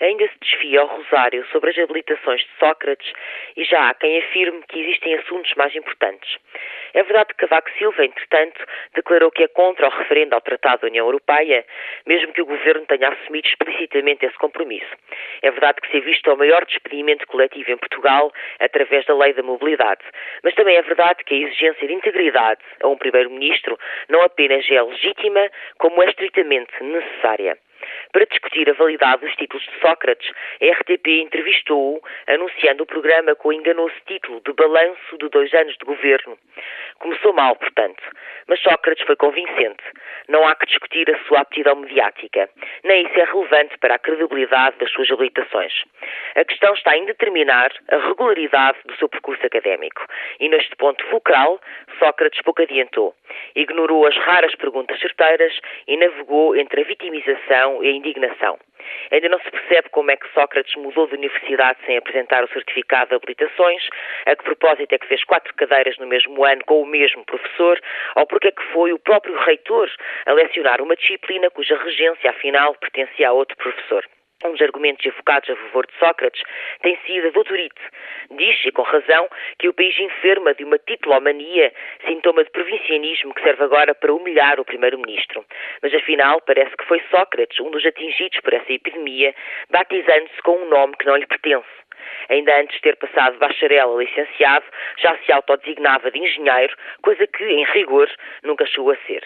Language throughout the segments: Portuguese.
Ainda se desfia ao rosário sobre as habilitações de Sócrates e já há quem afirme que existem assuntos mais importantes. É verdade que Cavaco Silva, entretanto, declarou que é contra o referendo ao Tratado da União Europeia, mesmo que o governo tenha assumido explicitamente esse compromisso. É verdade que se visto o maior despedimento coletivo em Portugal através da lei da mobilidade, mas também é verdade que a exigência de integridade a um primeiro-ministro não apenas é legítima, como é estritamente necessária. Para discutir a validade dos títulos de Sócrates, a RTP entrevistou-o anunciando o programa com o enganoso título de Balanço de dois anos de governo. Começou mal, portanto, mas Sócrates foi convincente. Não há que discutir a sua aptidão mediática, nem isso é relevante para a credibilidade das suas habilitações. A questão está em determinar a regularidade do seu percurso académico. E neste ponto fulcral, Sócrates pouco adiantou. Ignorou as raras perguntas certeiras e navegou entre a vitimização e a indignação. Ainda não se percebe como é que Sócrates mudou de universidade sem apresentar o certificado de habilitações, a que propósito é que fez quatro cadeiras no mesmo ano com o mesmo professor, ou porque é que foi o próprio reitor a lecionar uma disciplina cuja regência, afinal, pertencia a outro professor um dos argumentos evocados a favor de Sócrates tem sido a doutorite. Diz, e com razão, que o país enferma de uma titulomania, sintoma de provincianismo que serve agora para humilhar o primeiro-ministro. Mas afinal, parece que foi Sócrates um dos atingidos por essa epidemia, batizando-se com um nome que não lhe pertence. Ainda antes de ter passado bacharel a licenciado, já se autodesignava de engenheiro, coisa que, em rigor, nunca chegou a ser.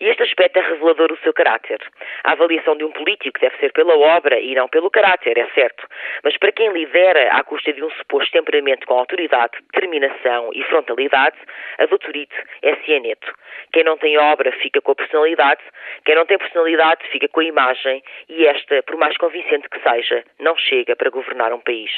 E este aspecto é revelador do seu caráter. A avaliação de um político deve ser pela obra e não pelo caráter, é certo. Mas para quem lidera à custa de um suposto temperamento com autoridade, determinação e frontalidade, a doutorite é cianeto. Quem não tem obra fica com a personalidade, quem não tem personalidade fica com a imagem e esta, por mais convincente que seja, não chega para governar um país.